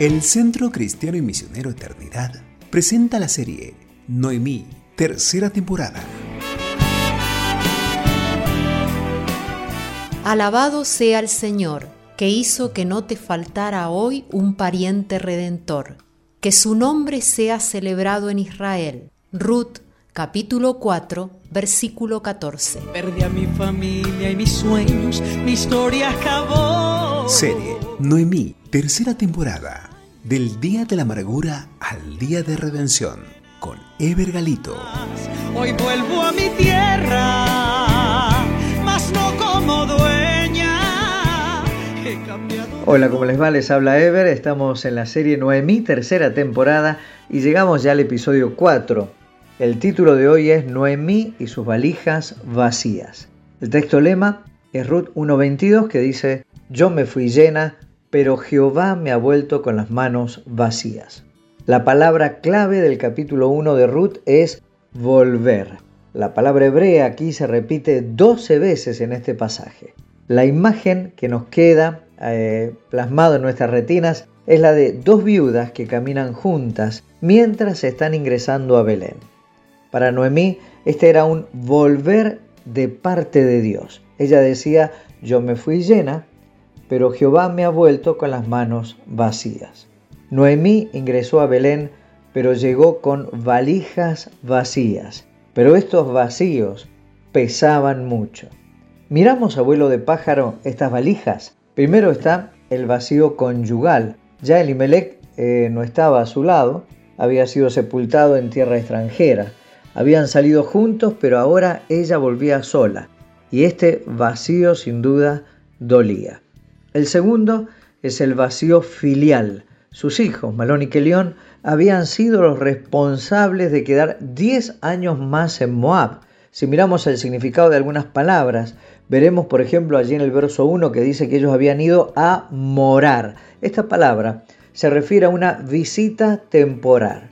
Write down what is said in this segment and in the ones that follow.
El Centro Cristiano y Misionero Eternidad presenta la serie Noemí, tercera temporada. Alabado sea el Señor, que hizo que no te faltara hoy un pariente redentor, que su nombre sea celebrado en Israel. Ruth, capítulo 4, versículo 14. Perdí a mi familia y mis sueños, mi historia acabó. Serie Noemí, tercera temporada. Del día de la amargura al día de redención, con Ever Galito. Hoy vuelvo a mi tierra, mas no como dueña. He cambiado. Hola, ¿cómo les va? Les habla Ever. Estamos en la serie Noemí, tercera temporada, y llegamos ya al episodio 4. El título de hoy es Noemí y sus valijas vacías. El texto lema es Ruth 1.22 que dice, Yo me fui llena, pero Jehová me ha vuelto con las manos vacías. La palabra clave del capítulo 1 de Ruth es volver. La palabra hebrea aquí se repite 12 veces en este pasaje. La imagen que nos queda eh, plasmado en nuestras retinas es la de dos viudas que caminan juntas mientras están ingresando a Belén. Para Noemí, este era un volver de parte de Dios. Ella decía, yo me fui llena, pero Jehová me ha vuelto con las manos vacías. Noemí ingresó a Belén, pero llegó con valijas vacías. Pero estos vacíos pesaban mucho. Miramos, abuelo de pájaro, estas valijas. Primero está el vacío conyugal. Ya Elimelech eh, no estaba a su lado, había sido sepultado en tierra extranjera. Habían salido juntos, pero ahora ella volvía sola. Y este vacío sin duda dolía. El segundo es el vacío filial. Sus hijos, Malón y Kelión, habían sido los responsables de quedar 10 años más en Moab. Si miramos el significado de algunas palabras, veremos por ejemplo allí en el verso 1 que dice que ellos habían ido a morar. Esta palabra se refiere a una visita temporal,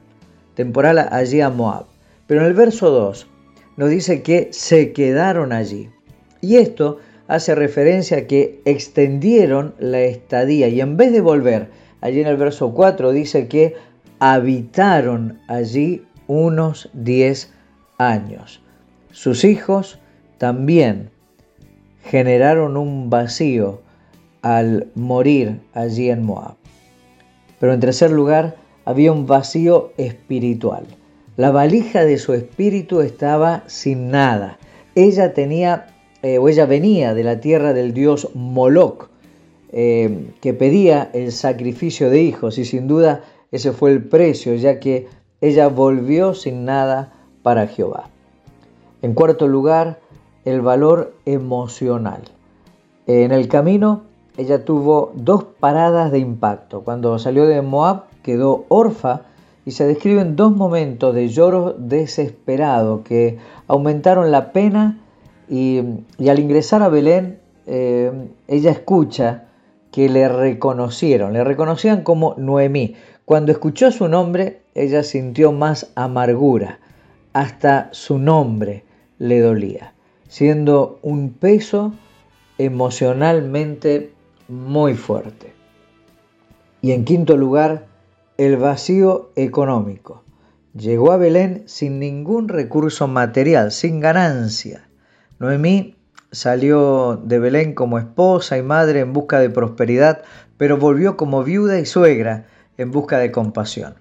temporal allí a Moab. Pero en el verso 2 nos dice que se quedaron allí. Y esto hace referencia a que extendieron la estadía y en vez de volver, allí en el verso 4 dice que habitaron allí unos 10 años. Sus hijos también generaron un vacío al morir allí en Moab. Pero en tercer lugar, había un vacío espiritual. La valija de su espíritu estaba sin nada. Ella tenía eh, o ella venía de la tierra del dios Moloch, eh, que pedía el sacrificio de hijos y sin duda ese fue el precio, ya que ella volvió sin nada para Jehová. En cuarto lugar, el valor emocional. En el camino, ella tuvo dos paradas de impacto. Cuando salió de Moab, quedó orfa y se describen dos momentos de lloro desesperado que aumentaron la pena y, al ingresar a Belén, eh, ella escucha que le reconocieron, le reconocían como Noemí. Cuando escuchó su nombre, ella sintió más amargura, hasta su nombre le dolía, siendo un peso emocionalmente muy fuerte. Y en quinto lugar, el vacío económico. Llegó a Belén sin ningún recurso material, sin ganancia. Noemí salió de Belén como esposa y madre en busca de prosperidad, pero volvió como viuda y suegra en busca de compasión.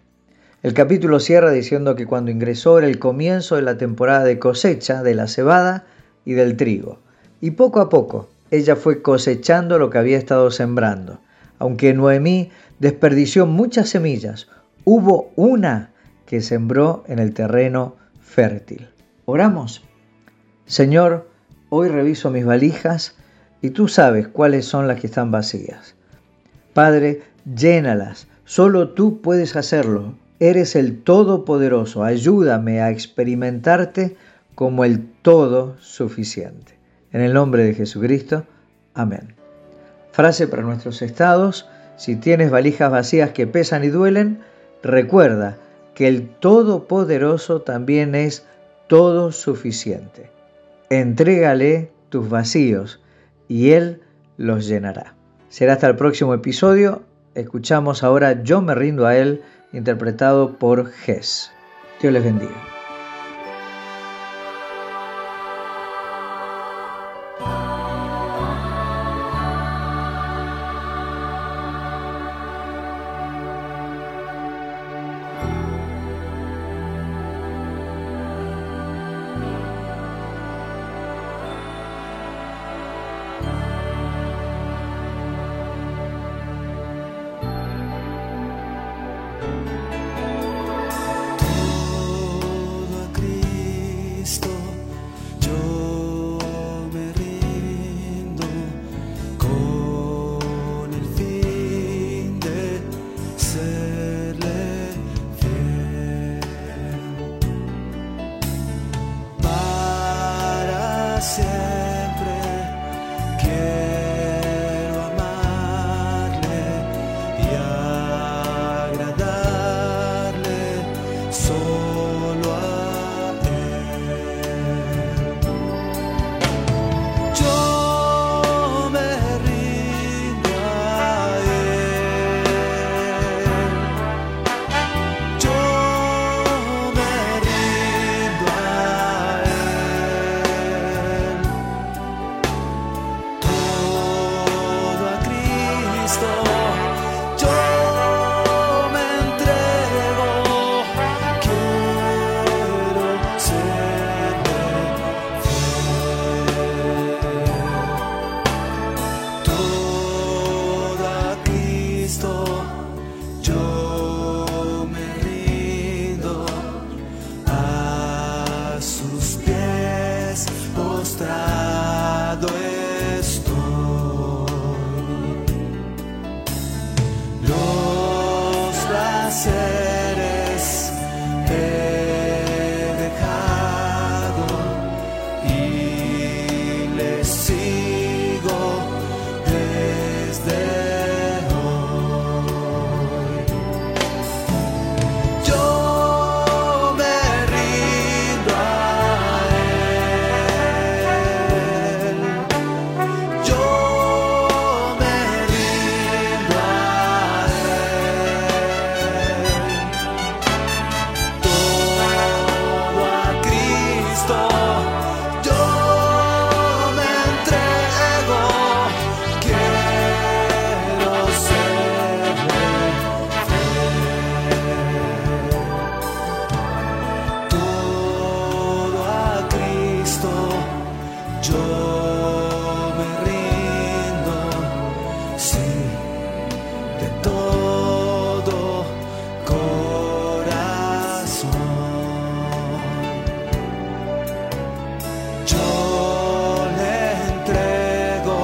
El capítulo cierra diciendo que cuando ingresó era el comienzo de la temporada de cosecha de la cebada y del trigo. Y poco a poco ella fue cosechando lo que había estado sembrando. Aunque Noemí desperdició muchas semillas, hubo una que sembró en el terreno fértil. Oramos. Señor, hoy reviso mis valijas y tú sabes cuáles son las que están vacías. Padre, llénalas. Solo tú puedes hacerlo. Eres el Todopoderoso. Ayúdame a experimentarte como el todo suficiente. En el nombre de Jesucristo. Amén. Frase para nuestros estados. Si tienes valijas vacías que pesan y duelen, recuerda que el Todopoderoso también es todo suficiente. Entrégale tus vacíos y Él los llenará. Será hasta el próximo episodio. Escuchamos ahora Yo me rindo a Él, interpretado por Ges. Dios les bendiga. De todo corazón, yo le entrego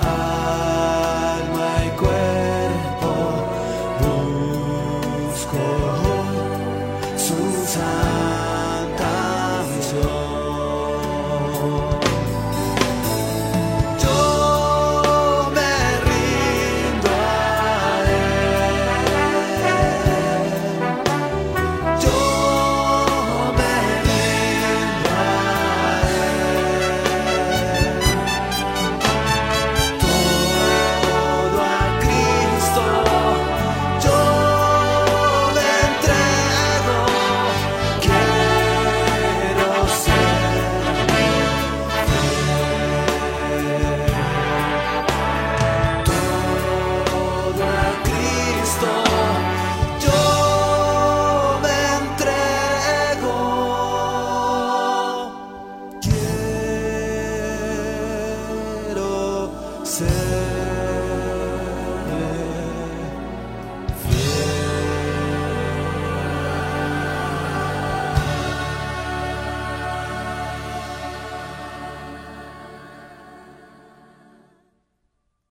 al alma y cuerpo. said.